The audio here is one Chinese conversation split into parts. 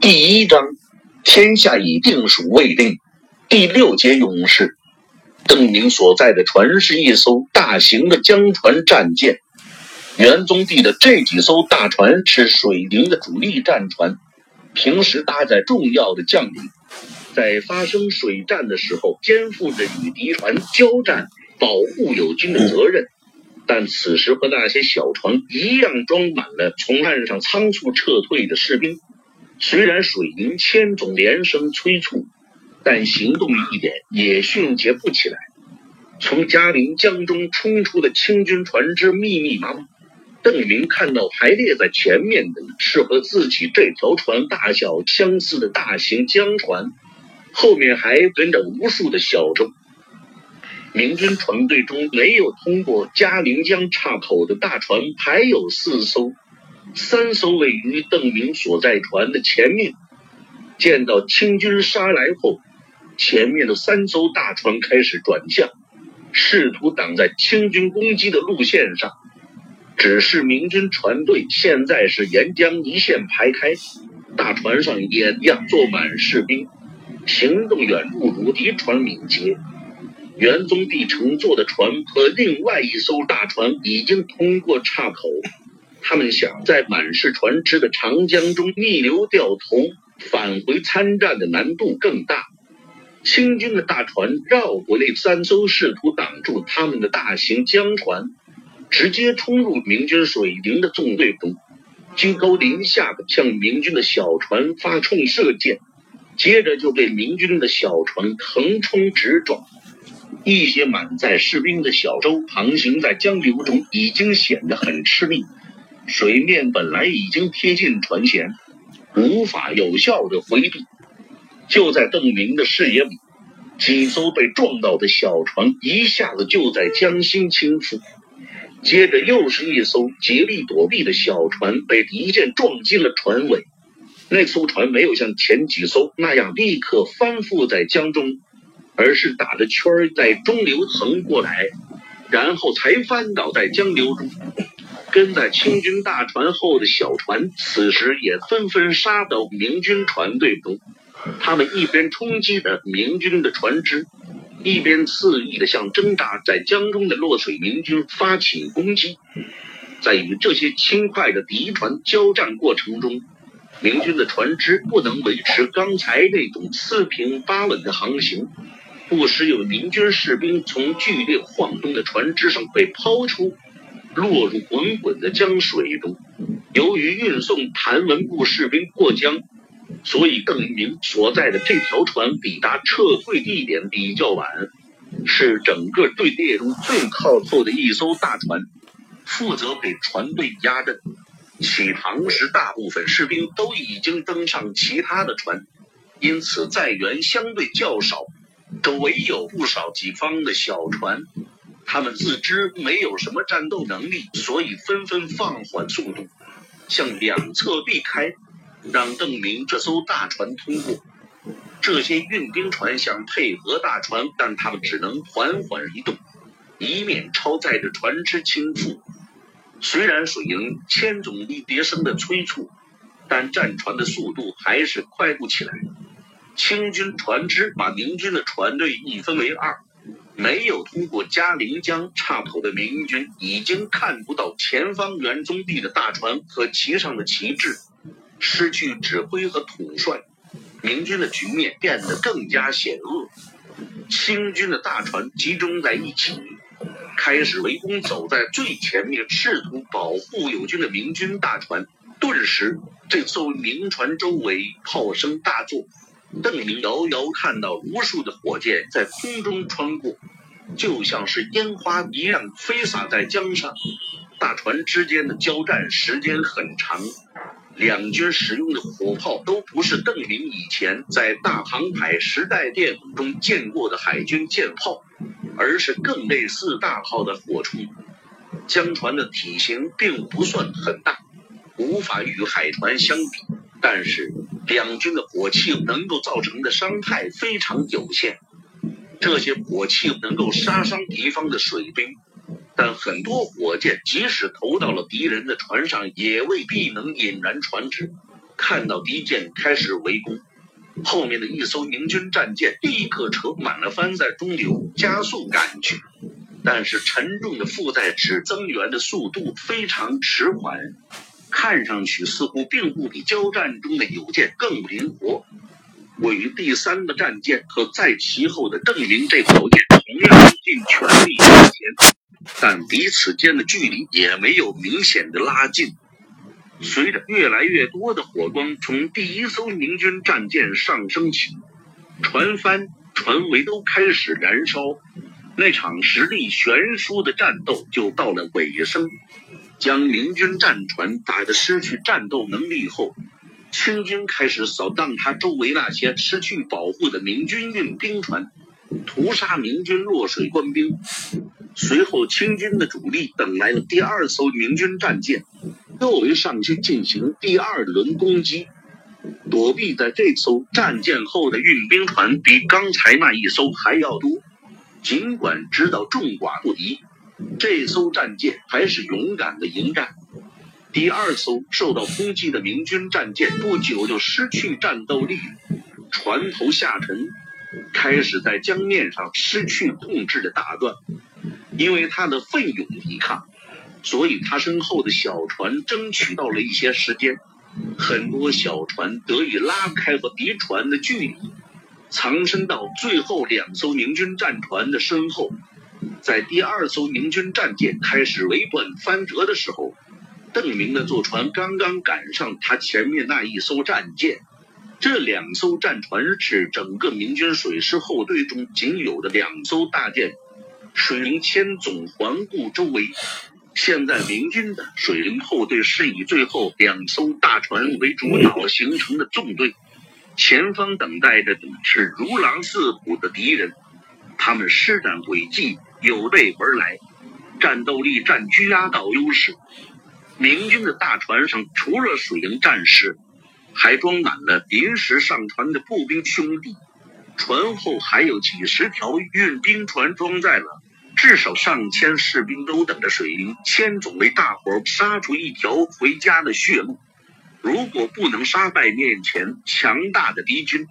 第一章，天下已定属未定。第六节勇士，邓明所在的船是一艘大型的江船战舰。元宗帝的这几艘大船是水营的主力战船，平时搭载重要的将领，在发生水战的时候，肩负着与敌船交战、保护友军的责任。但此时和那些小船一样，装满了从岸上仓促撤退的士兵。虽然水银千种连声催促，但行动一点也迅捷不起来。从嘉陵江中冲出的清军船只密密麻麻。邓明看到排列在前面的是和自己这条船大小相似的大型江船，后面还跟着无数的小舟。明军船队中没有通过嘉陵江岔口的大船，还有四艘，三艘位于邓明所在船的前面。见到清军杀来后，前面的三艘大船开始转向，试图挡在清军攻击的路线上。只是明军船队现在是沿江一线排开，大船上也一样坐满士兵，行动远不如敌船敏捷。元宗帝乘坐的船和另外一艘大船已经通过岔口，他们想在满是船只的长江中逆流掉头返回参战的难度更大。清军的大船绕过那三艘试图挡住他们的大型江船，直接冲入明军水营的纵队中，居高临下的向明军的小船发冲射箭，接着就被明军的小船横冲直撞。一些满载士兵的小舟航行在江流中，已经显得很吃力。水面本来已经贴近船舷，无法有效的回避。就在邓明的视野里，几艘被撞到的小船一下子就在江心倾覆，接着又是一艘竭力躲避的小船被敌舰撞进了船尾。那艘船没有像前几艘那样立刻翻覆在江中。而是打着圈儿在中流横过来，然后才翻倒在江流中。跟在清军大船后的小船，此时也纷纷杀到明军船队中。他们一边冲击着明军的船只，一边肆意的向挣扎在江中的落水明军发起攻击。在与这些轻快的敌船交战过程中，明军的船只不能维持刚才那种四平八稳的航行。不时有明军士兵从剧烈晃动的船只上被抛出，落入滚滚的江水中。由于运送谭文部士兵过江，所以邓明所在的这条船抵达撤退地点比较晚，是整个队列中最靠后的一艘大船，负责给船队压阵。起航时，大部分士兵都已经登上其他的船，因此载员相对较少。周围有不少己方的小船，他们自知没有什么战斗能力，所以纷纷放缓速度，向两侧避开，让邓明这艘大船通过。这些运兵船想配合大船，但他们只能缓缓移动，以免超载着船只倾覆。虽然水营千种一叠声的催促，但战船的速度还是快不起来。清军船只把明军的船队一分为二，没有通过嘉陵江岔口的明军已经看不到前方元宗帝的大船和旗上的旗帜，失去指挥和统帅，明军的局面变得更加险恶。清军的大船集中在一起，开始围攻走在最前面试图保护友军的明军大船。顿时，这艘明船周围炮声大作。邓明遥遥看到无数的火箭在空中穿过，就像是烟花一样飞洒在江上。大船之间的交战时间很长，两军使用的火炮都不是邓明以前在大航海时代电影中见过的海军舰炮，而是更类似大炮的火铳。江船的体型并不算很大，无法与海船相比。但是两军的火器能够造成的伤害非常有限，这些火器能够杀伤敌方的水兵，但很多火箭即使投到了敌人的船上，也未必能引燃船只。看到敌舰开始围攻，后面的一艘明军战舰立刻扯满了帆在中流，加速赶去。但是沉重的负载使增援的速度非常迟缓，看上去似乎并不比交战中的友舰更灵活。位于第三个战舰和在其后的邓明这条舰同样尽全力向前，但彼此间的距离也没有明显的拉近。随着越来越多的火光从第一艘明军战舰上升起，船帆、船尾都开始燃烧。那场实力悬殊的战斗就到了尾声，将明军战船打得失去战斗能力后，清军开始扫荡他周围那些失去保护的明军运兵船，屠杀明军落水官兵。随后，清军的主力等来了第二艘明军战舰，又围上去进行第二轮攻击。躲避在这艘战舰后的运兵船比刚才那一艘还要多。尽管知道众寡不敌，这艘战舰还是勇敢的迎战。第二艘受到攻击的明军战舰不久就失去战斗力，船头下沉，开始在江面上失去控制的打转。因为他的奋勇抵抗，所以他身后的小船争取到了一些时间，很多小船得以拉开和敌船的距离。藏身到最后两艘明军战船的身后，在第二艘明军战舰开始围断翻折的时候，邓明的坐船刚刚赶上他前面那一艘战舰。这两艘战船是整个明军水师后队中仅有的两艘大舰，水灵千总环顾周围。现在明军的水灵后队是以最后两艘大船为主导形成的纵队。前方等待着的是如狼似虎的敌人，他们施展诡计，有备而来，战斗力占据压倒优势。明军的大船上除了水营战士，还装满了临时上船的步兵兄弟，船后还有几十条运兵船装载了至少上千士兵，都等着水营千总为大伙杀出一条回家的血路。如果不能杀败面前强大的敌军，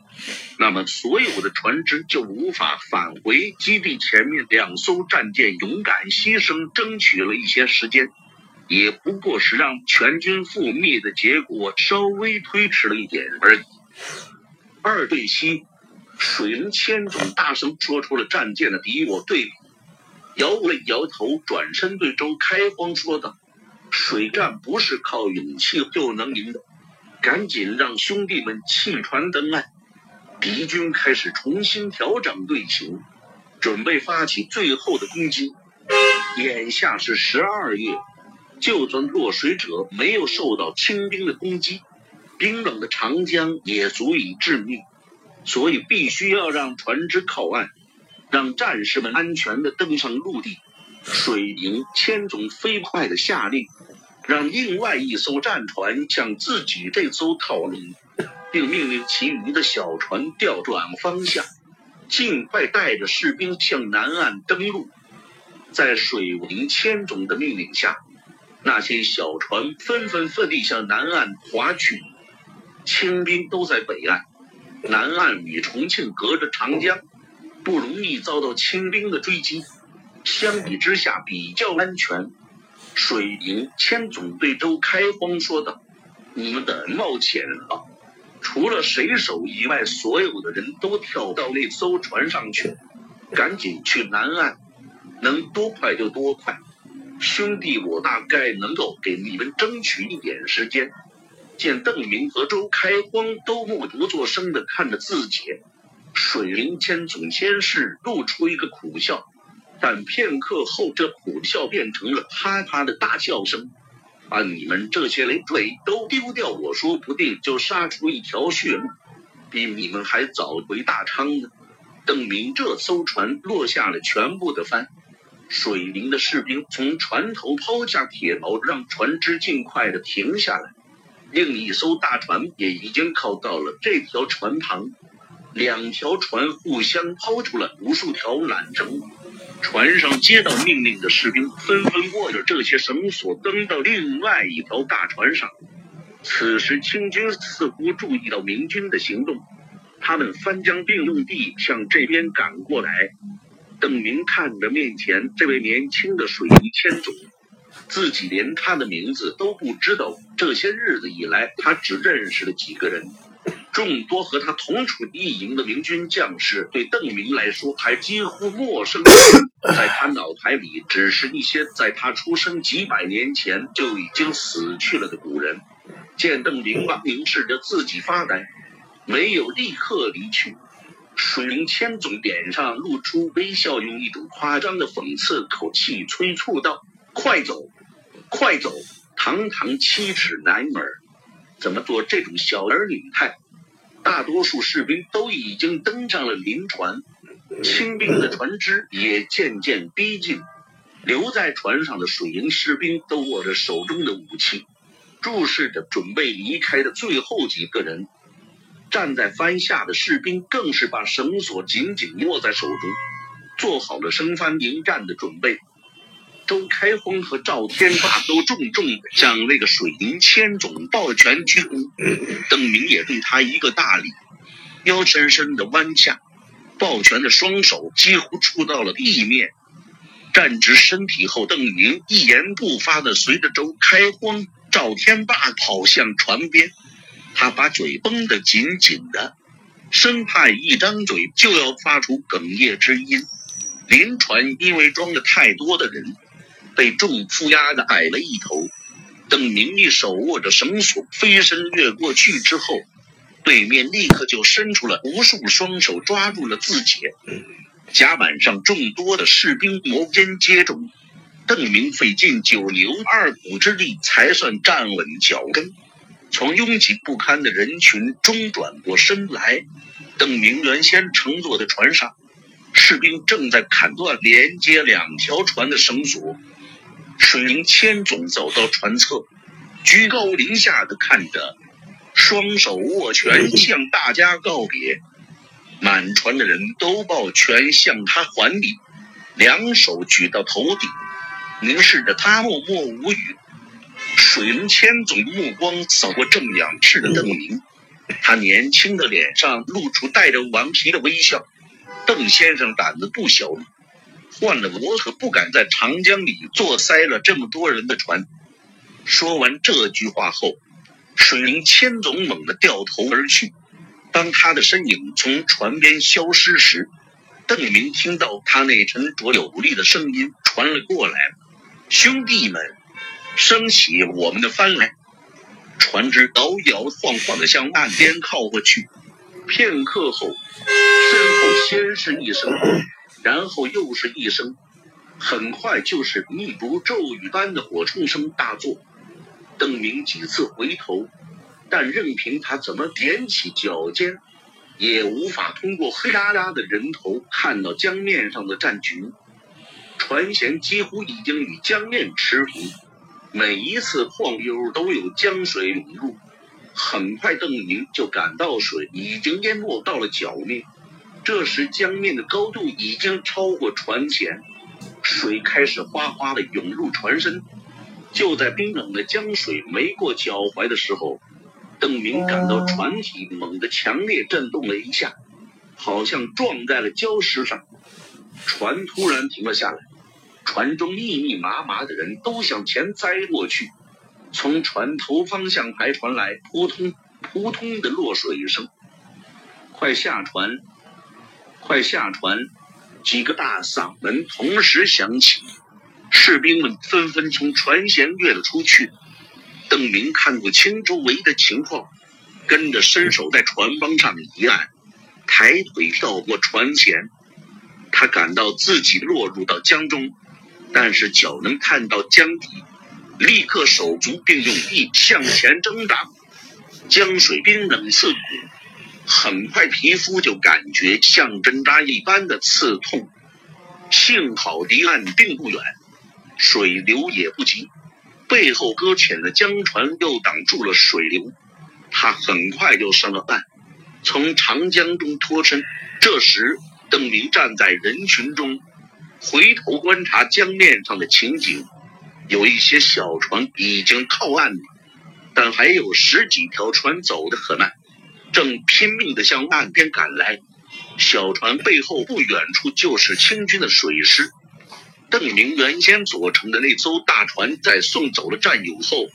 那么所有的船只就无法返回基地。前面两艘战舰勇敢牺牲，争取了一些时间，也不过是让全军覆灭的结果稍微推迟了一点而已。二对七，水龙千种大声说出了战舰的敌我对比，摇了摇头，转身对周开荒说道。水战不是靠勇气就能赢的，赶紧让兄弟们弃船登岸。敌军开始重新调整队形，准备发起最后的攻击。眼下是十二月，就算落水者没有受到清兵的攻击，冰冷的长江也足以致命，所以必须要让船只靠岸，让战士们安全的登上陆地。水营千总飞快的下令，让另外一艘战船向自己这艘靠拢，并命令其余的小船调转方向，尽快带着士兵向南岸登陆。在水营千总的命令下，那些小船纷纷奋力向南岸划去。清兵都在北岸，南岸与重庆隔着长江，不容易遭到清兵的追击。相比之下比较安全。水营千总对周开荒说道：“你们的冒险了，除了水手以外，所有的人都跳到那艘船上去，赶紧去南岸，能多快就多快。兄弟，我大概能够给你们争取一点时间。”见邓明和周开荒都默不作声的看着自己，水灵千总先是露出一个苦笑。但片刻后，这苦笑变成了哈哈的大笑声。把你们这些累赘都丢掉，我说不定就杀出一条血路，比你们还早回大昌呢。邓明这艘船落下了全部的帆，水灵的士兵从船头抛下铁锚，让船只尽快的停下来。另一艘大船也已经靠到了这条船旁，两条船互相抛出了无数条缆绳。船上接到命令的士兵纷纷握着这些绳索登到另外一条大船上，此时清军似乎注意到明军的行动，他们翻江并用地向这边赶过来。邓明看着面前这位年轻的水泥千总，自己连他的名字都不知道。这些日子以来，他只认识了几个人。众多和他同处一营的明军将士，对邓明来说还几乎陌生，在他脑海里，只是一些在他出生几百年前就已经死去了的古人。见邓明吧，凝视着自己发呆，没有立刻离去。水灵千总脸上露出微笑，用一种夸张的讽刺口气催促道：“快走，快走！堂堂七尺男儿，怎么做这种小儿女态？”大多数士兵都已经登上了临船，清兵的船只也渐渐逼近。留在船上的水营士兵都握着手中的武器，注视着准备离开的最后几个人。站在帆下的士兵更是把绳索紧紧握在手中，做好了升帆迎战的准备。周开荒和赵天霸都重重向那个水银千种抱拳鞠躬，邓明也对他一个大礼，腰深深的弯下，抱拳的双手几乎触到了地面。站直身体后，邓明一言不发的随着周开荒、赵天霸跑向船边，他把嘴绷得紧紧的，生怕一张嘴就要发出哽咽之音。临船因为装了太多的人。被重负压的矮了一头，邓明一手握着绳索，飞身越过去之后，对面立刻就伸出了无数双手抓住了自己。甲板上众多的士兵摩肩接踵，邓明费尽九牛二虎之力才算站稳脚跟，从拥挤不堪的人群中转过身来。邓明原先乘坐的船上，士兵正在砍断连接两条船的绳索。水灵千总走到船侧，居高临下的看着，双手握拳向大家告别。满船的人都抱拳向他还礼，两手举到头顶，凝视着他，默默无语。水灵千总目光扫过正仰视的邓明，他年轻的脸上露出带着顽皮的微笑。邓先生胆子不小。换了我可不敢在长江里坐塞了这么多人的船。说完这句话后，水灵千总猛地掉头而去。当他的身影从船边消失时，邓明听到他那沉着有力的声音传了过来：“兄弟们，升起我们的帆来！”船只摇摇晃晃地向岸边靠过去。片刻后，身后先是一声。然后又是一声，很快就是密如骤雨般的火冲声大作。邓明几次回头，但任凭他怎么踮起脚尖，也无法通过黑压压的人头看到江面上的战局。船舷几乎已经与江面持平，每一次晃悠都有江水涌入。很快，邓明就感到水已经淹没到了脚面。这时，江面的高度已经超过船前，水开始哗哗的涌入船身。就在冰冷的江水没过脚踝的时候，邓明感到船体猛地强烈震动了一下，好像撞在了礁石上。船突然停了下来，船中密密麻麻的人都向前栽过去。从船头方向还传来扑通扑通的落水声。快下船！快下船！几个大嗓门同时响起，士兵们纷纷从船舷跃了出去。邓明看不清周围的情况，跟着伸手在船帮上一按，抬腿跳过船舷。他感到自己落入到江中，但是脚能看到江底，立刻手足并用力向前挣扎。江水冰冷刺骨。很快，皮肤就感觉像针扎一般的刺痛。幸好离岸并不远，水流也不急，背后搁浅的江船又挡住了水流。他很快就上了岸，从长江中脱身。这时，邓明站在人群中，回头观察江面上的情景，有一些小船已经靠岸了。但还有十几条船走得很慢，正拼命地向岸边赶来。小船背后不远处就是清军的水师。邓明原先组成的那艘大船，在送走了战友后，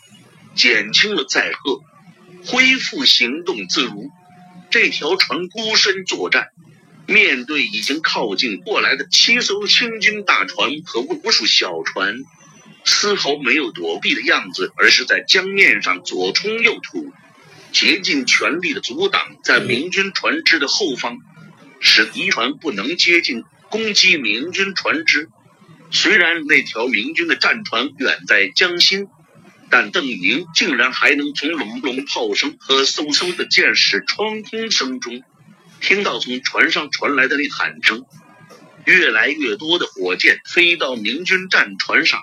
减轻了载荷，恢复行动自如。这条船孤身作战，面对已经靠近过来的七艘清军大船和无数小船。丝毫没有躲避的样子，而是在江面上左冲右突，竭尽全力的阻挡在明军船只的后方，使敌船不能接近攻击明军船只。虽然那条明军的战船远在江心，但邓宁竟然还能从隆隆炮声和嗖嗖的箭矢穿空声中，听到从船上传来的那喊声。越来越多的火箭飞到明军战船上。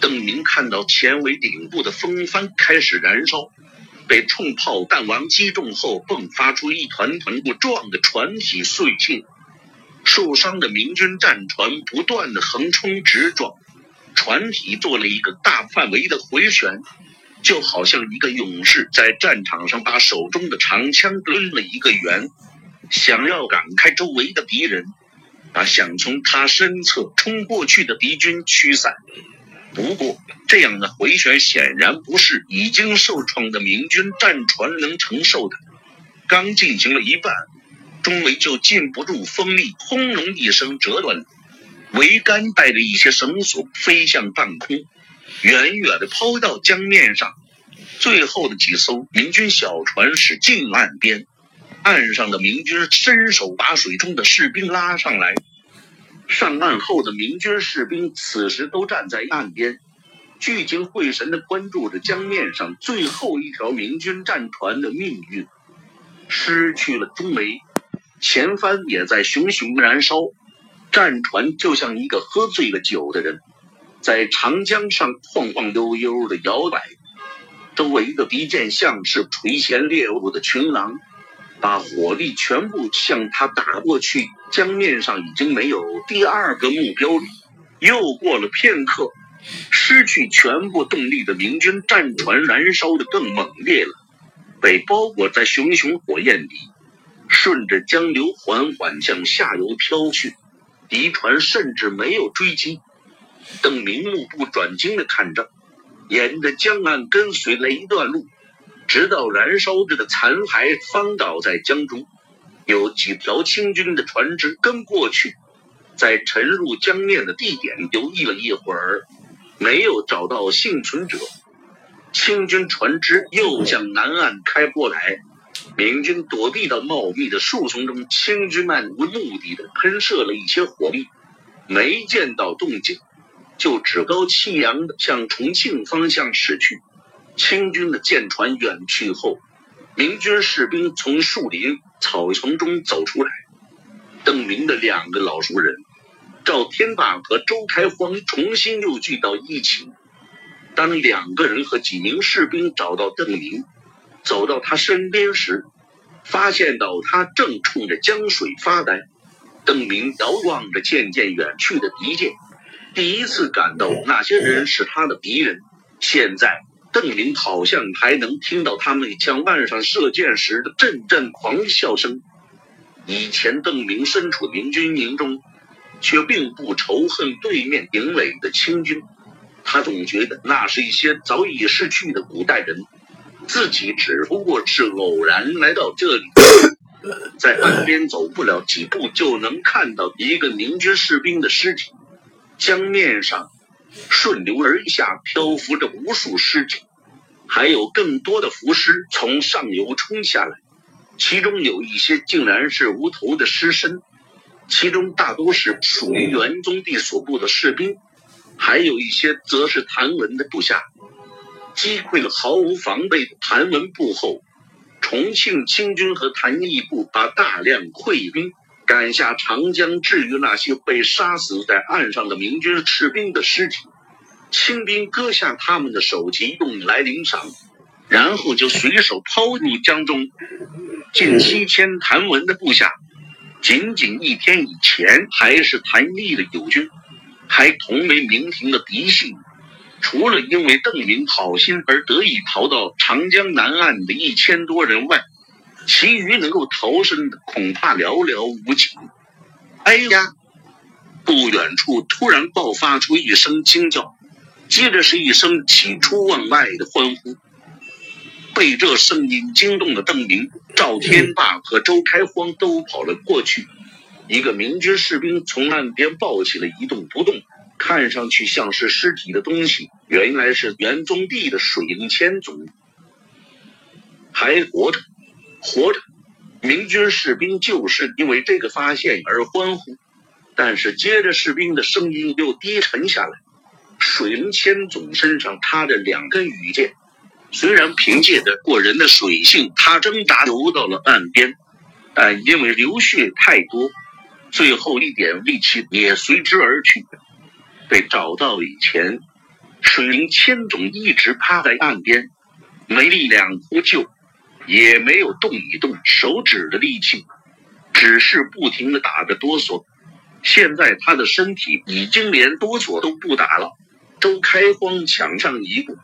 邓明看到前尾顶部的风帆开始燃烧，被冲炮弹丸击中后迸发出一团团不状的船体碎屑，受伤的明军战船不断的横冲直撞，船体做了一个大范围的回旋，就好像一个勇士在战场上把手中的长枪抡了一个圆，想要赶开周围的敌人，把想从他身侧冲过去的敌军驱散。不过，这样的回旋显然不是已经受创的明军战船能承受的。刚进行了一半，中尉就禁不住风力，轰隆一声折断了桅杆，带着一些绳索飞向半空，远远的抛到江面上。最后的几艘明军小船驶进岸边，岸上的明军伸手把水中的士兵拉上来。上岸后的明军士兵此时都站在岸边，聚精会神地关注着江面上最后一条明军战船的命运。失去了中桅，前帆也在熊熊燃烧，战船就像一个喝醉了酒的人，在长江上晃晃悠悠地摇摆。周围的敌舰像是垂涎猎物的群狼。把火力全部向他打过去，江面上已经没有第二个目标了。又过了片刻，失去全部动力的明军战船燃烧的更猛烈了，被包裹在熊熊火焰里，顺着江流缓缓向下游飘去。敌船甚至没有追击。邓明目不转睛地看着，沿着江岸跟随了一段路。直到燃烧着的残骸翻倒在江中，有几条清军的船只跟过去，在沉入江面的地点游弋了一会儿，没有找到幸存者。清军船只又向南岸开过来，明军躲避到茂密的树丛中，清军漫无目的的喷射了一些火力，没见到动静，就趾高气扬的向重庆方向驶去。清军的舰船远去后，明军士兵从树林、草丛中走出来。邓明的两个老熟人赵天霸和周开荒重新又聚到一起。当两个人和几名士兵找到邓明，走到他身边时，发现到他正冲着江水发呆。邓明遥望着渐渐远去的敌舰，第一次感到那些人是他的敌人。现在。邓明好像还能听到他们枪岸上射箭时的阵阵狂笑声。以前邓明身处明军营中，却并不仇恨对面营垒的清军，他总觉得那是一些早已逝去的古代人，自己只不过是偶然来到这里，在岸边走不了几步就能看到一个明军士兵的尸体，江面上。顺流而下，漂浮着无数尸体，还有更多的浮尸从上游冲下来，其中有一些竟然是无头的尸身，其中大多是属于元宗帝所部的士兵，还有一些则是谭文的部下。击溃了毫无防备的谭文部后，重庆清军和谭义部把大量溃兵。赶下长江，至于那些被杀死在岸上的明军士兵的尸体，清兵割下他们的首级用来领赏，然后就随手抛入江中。近七千谭文的部下，仅仅一天以前还是谭毅的友军，还同为明廷的嫡系，除了因为邓明好心而得以逃到长江南岸的一千多人外，其余能够逃生的恐怕寥寥无几。哎呀！不远处突然爆发出一声惊叫，接着是一声喜出望外的欢呼。被这声音惊动的邓明、赵天霸和周开荒都跑了过去。一个明军士兵从岸边抱起了一动不动、看上去像是尸体的东西，原来是袁宗帝的水营千总，还活着，活着！明军士兵就是因为这个发现而欢呼。但是接着，士兵的声音又低沉下来。水灵千总身上插着两根羽箭，虽然凭借着过人的水性，他挣扎游到了岸边，但因为流血太多，最后一点力气也随之而去。被找到以前，水灵千总一直趴在岸边，没力量呼救，也没有动一动手指的力气，只是不停的打着哆嗦。现在他的身体已经连哆嗦都不打了。周开荒抢上一步，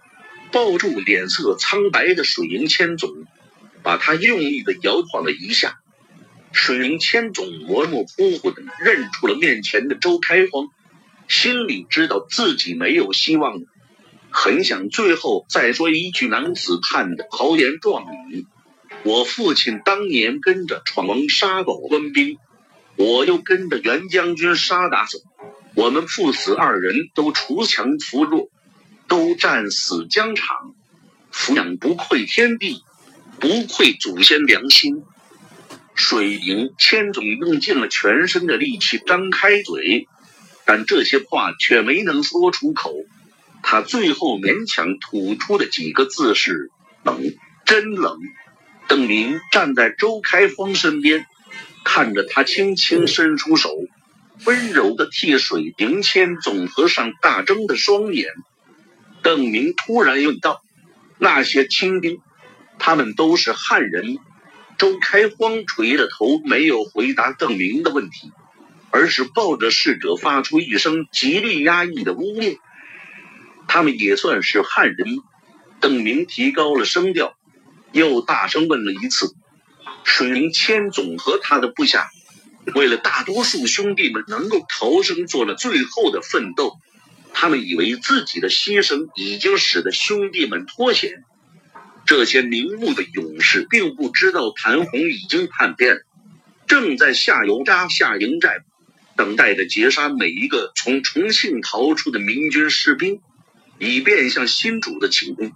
抱住脸色苍白的水银千总，把他用力的摇晃了一下。水银千总模模糊糊的认出了面前的周开荒，心里知道自己没有希望了，很想最后再说一句男子汉的豪言壮语：“我父亲当年跟着闯王杀狗温兵。”我又跟着袁将军杀打走，我们父子二人都锄强扶弱，都战死疆场，抚养不愧天地，不愧祖先良心。水营千总用尽了全身的力气张开嘴，但这些话却没能说出口。他最后勉强吐出的几个字是：“冷，真冷。”邓明站在周开荒身边。看着他轻轻伸出手，温柔的替水灵千总和上大睁的双眼，邓明突然问道：“那些清兵，他们都是汉人？”周开荒垂着头，没有回答邓明的问题，而是抱着逝者发出一声极力压抑的呜咽：“他们也算是汉人。”邓明提高了声调，又大声问了一次。水灵千总和他的部下，为了大多数兄弟们能够逃生，做了最后的奋斗。他们以为自己的牺牲已经使得兄弟们脱险。这些明目的勇士并不知道谭红已经叛变，正在下游扎下营寨，等待着截杀每一个从重庆逃出的明军士兵，以便向新主的请功。